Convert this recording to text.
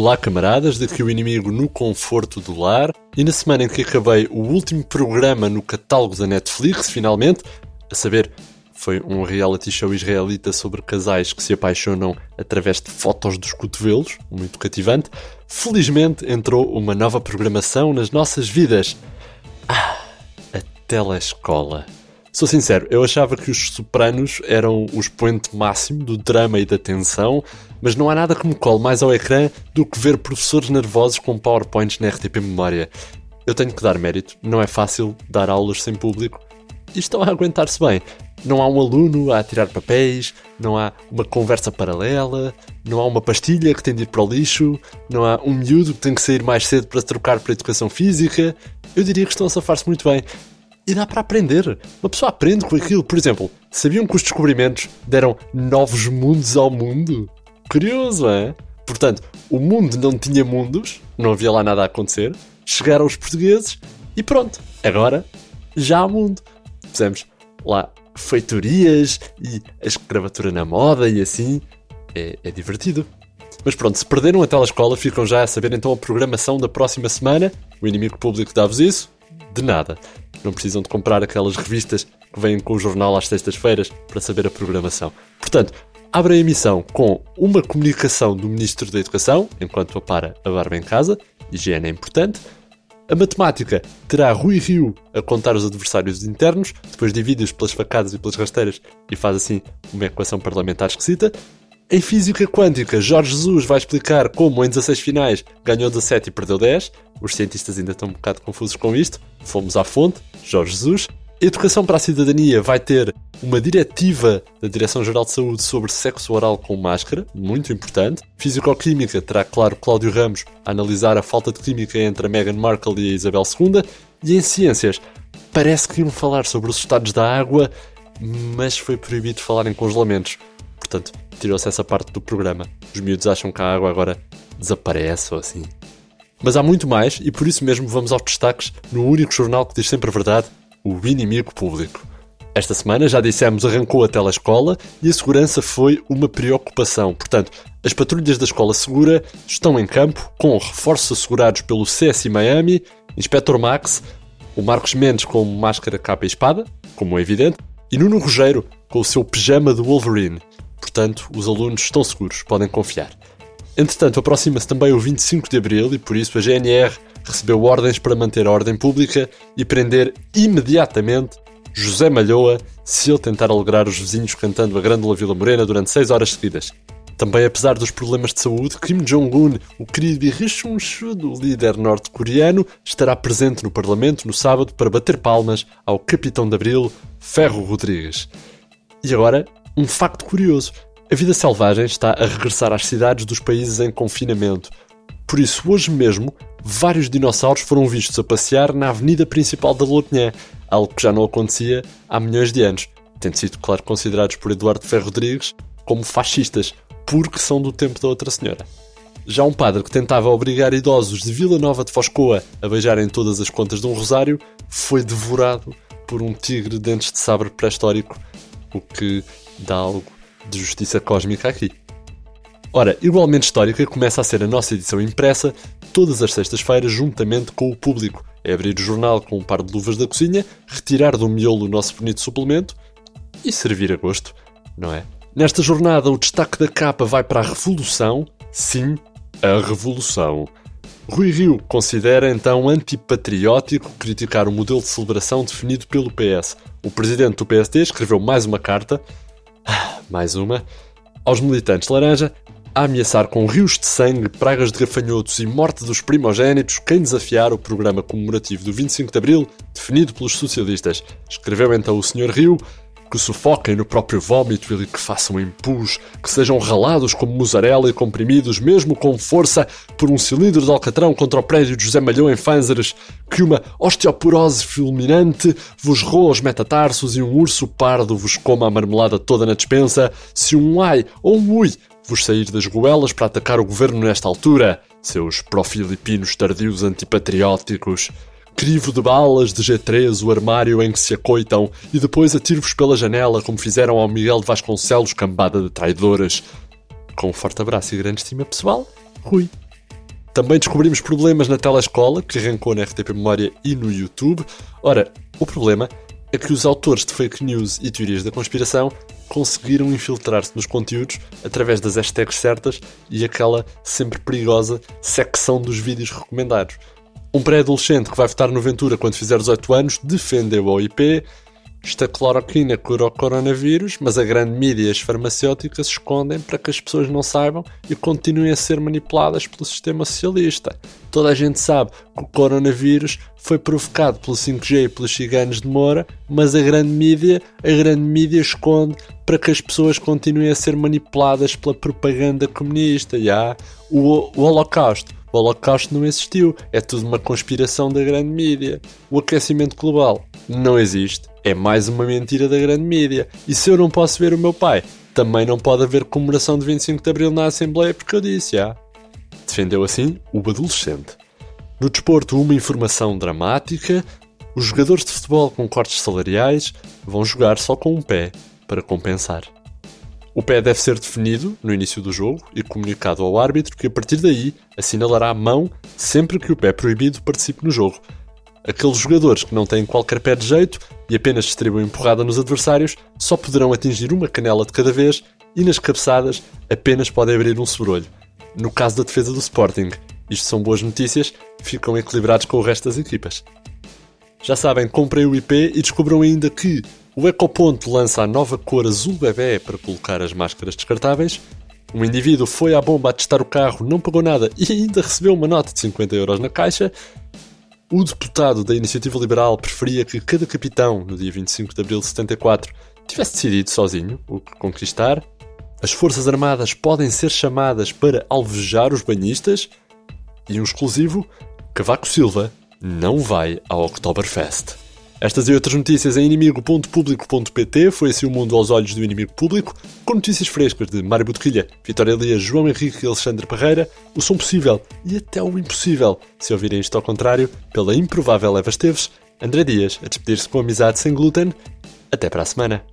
Olá, camaradas, daqui o inimigo no conforto do lar. E na semana em que acabei o último programa no catálogo da Netflix, finalmente, a saber, foi um reality show israelita sobre casais que se apaixonam através de fotos dos cotovelos, muito cativante. Felizmente entrou uma nova programação nas nossas vidas. Ah, a telescola. Sou sincero, eu achava que os Sopranos eram o expoente máximo do drama e da tensão, mas não há nada que me cole mais ao ecrã do que ver professores nervosos com PowerPoints na RTP Memória. Eu tenho que dar mérito, não é fácil dar aulas sem público e estão a aguentar-se bem. Não há um aluno a tirar papéis, não há uma conversa paralela, não há uma pastilha que tem de ir para o lixo, não há um miúdo que tem que sair mais cedo para se trocar para a educação física. Eu diria que estão a safar-se muito bem. E dá para aprender. Uma pessoa aprende com aquilo. Por exemplo, sabiam que os descobrimentos deram novos mundos ao mundo? Curioso, é? Portanto, o mundo não tinha mundos, não havia lá nada a acontecer. Chegaram os portugueses e pronto. Agora já há mundo. Fizemos lá feitorias e a escravatura na moda e assim. É, é divertido. Mas pronto, se perderam a telescola, ficam já a saber então a programação da próxima semana. O inimigo público dá-vos isso? De nada. Não precisam de comprar aquelas revistas que vêm com o jornal às sextas-feiras para saber a programação. Portanto, abre a emissão com uma comunicação do Ministro da Educação, enquanto apara a barba em casa, higiene é importante. A matemática terá Rui Rio a contar os adversários internos, depois divide-os pelas facadas e pelas rasteiras e faz assim uma equação parlamentar esquisita. Em física quântica, Jorge Jesus vai explicar como em 16 finais ganhou 17 e perdeu 10. Os cientistas ainda estão um bocado confusos com isto. Fomos à fonte, Jorge Jesus. Educação para a Cidadania vai ter uma diretiva da Direção-Geral de Saúde sobre sexo oral com máscara, muito importante. Físico-Química terá, claro, Cláudio Ramos a analisar a falta de química entre a Meghan Markle e a Isabel II. E em Ciências, parece que iam falar sobre os estados da água, mas foi proibido falar em congelamentos. Portanto, tirou-se essa parte do programa. Os miúdos acham que a água agora desaparece ou assim. Mas há muito mais e por isso mesmo vamos aos destaques no único jornal que diz sempre a verdade, o inimigo público. Esta semana, já dissemos, arrancou a telescola e a segurança foi uma preocupação. Portanto, as patrulhas da Escola Segura estão em campo, com reforços assegurados pelo CSI Miami, Inspector Max, o Marcos Mendes com máscara, capa e espada, como é evidente, e Nuno Rogério com o seu pijama do Wolverine. Portanto, os alunos estão seguros, podem confiar. Entretanto, aproxima-se também o 25 de abril e por isso a GNR recebeu ordens para manter a ordem pública e prender imediatamente José Malhoa se ele tentar alegrar os vizinhos cantando a Grândola Vila Morena durante 6 horas seguidas. Também, apesar dos problemas de saúde, Kim Jong-un, o querido e rechonchudo líder norte-coreano, estará presente no Parlamento no sábado para bater palmas ao capitão de Abril, Ferro Rodrigues. E agora, um facto curioso: a vida selvagem está a regressar às cidades dos países em confinamento. Por isso, hoje mesmo, vários dinossauros foram vistos a passear na avenida principal da Lothian, algo que já não acontecia há milhões de anos, tendo sido, claro, considerados por Eduardo Ferro Rodrigues como fascistas, porque são do tempo da outra senhora. Já um padre que tentava obrigar idosos de Vila Nova de Foscoa a beijarem todas as contas de um rosário foi devorado por um tigre de dentes de sabre pré-histórico, o que dá algo de justiça cósmica aqui. Ora, igualmente histórica começa a ser a nossa edição impressa todas as sextas-feiras juntamente com o público. É abrir o jornal com um par de luvas da cozinha, retirar do miolo o nosso bonito suplemento e servir a gosto, não é? Nesta jornada, o destaque da capa vai para a revolução. Sim, a revolução. Rui Rio considera então antipatriótico criticar o modelo de celebração definido pelo PS. O presidente do PSD escreveu mais uma carta, mais uma, aos militantes laranja a ameaçar com rios de sangue, pragas de gafanhotos e morte dos primogênitos quem desafiar o programa comemorativo do 25 de Abril, definido pelos socialistas. Escreveu então o Sr. Rio que sufoquem no próprio vômito e que façam empus, que sejam ralados como mussarela e comprimidos, mesmo com força, por um cilindro de alcatrão contra o prédio de José Malhão em Fanzeres, que uma osteoporose fulminante vos roa os metatarsos e um urso pardo vos coma a marmelada toda na despensa, se um ai ou um ui vos sair das goelas para atacar o governo nesta altura, seus pró-filipinos tardios antipatrióticos. Crivo de balas de G3 o armário em que se acoitam e depois atiro-vos pela janela como fizeram ao Miguel de Vasconcelos, cambada de traidoras. Com um forte abraço e grande estima pessoal, Rui. Também descobrimos problemas na telescola, que arrancou na RTP Memória e no YouTube. Ora, o problema é que os autores de fake news e teorias da conspiração conseguiram infiltrar-se nos conteúdos através das hashtags certas e aquela sempre perigosa secção dos vídeos recomendados. Um pré-adolescente que vai votar no Ventura quando fizer 18 anos defendeu a IP esta cloroquina cura o coronavírus, mas a grande mídia e as farmacêuticas escondem para que as pessoas não saibam e continuem a ser manipuladas pelo sistema socialista. Toda a gente sabe que o coronavírus foi provocado pelo 5G e pelos ciganos de Moura, mas a grande mídia, a grande mídia esconde para que as pessoas continuem a ser manipuladas pela propaganda comunista. Já? O, o Holocausto o Holocausto não existiu, é tudo uma conspiração da grande mídia. O aquecimento global não existe, é mais uma mentira da grande mídia. E se eu não posso ver o meu pai, também não pode haver comemoração de 25 de Abril na Assembleia porque eu disse, já. Defendeu assim o adolescente. No desporto, uma informação dramática: os jogadores de futebol com cortes salariais vão jogar só com um pé para compensar. O pé deve ser definido no início do jogo e comunicado ao árbitro que a partir daí assinalará a mão sempre que o pé proibido participe no jogo. Aqueles jogadores que não têm qualquer pé de jeito e apenas distribuem porrada nos adversários só poderão atingir uma canela de cada vez e nas cabeçadas apenas podem abrir um sobrolho. No caso da defesa do Sporting, isto são boas notícias, ficam equilibrados com o resto das equipas. Já sabem, comprem o IP e descubram ainda que o Ecoponto lança a nova cor azul bebê para colocar as máscaras descartáveis. Um indivíduo foi à bomba a testar o carro, não pagou nada e ainda recebeu uma nota de 50 euros na caixa. O deputado da Iniciativa Liberal preferia que cada capitão, no dia 25 de abril de 74, tivesse decidido sozinho o que conquistar. As Forças Armadas podem ser chamadas para alvejar os banhistas. E um exclusivo: Cavaco Silva não vai ao Oktoberfest. Estas e outras notícias em inimigo.público.pt foi assim o mundo aos olhos do inimigo público, com notícias frescas de Mário Botelho, Vitória Elias, João Henrique e Alexandre Parreira, o som possível e até o impossível, se ouvirem isto ao contrário, pela improvável Eva Esteves, André Dias a despedir-se com amizade sem glúten. Até para a semana.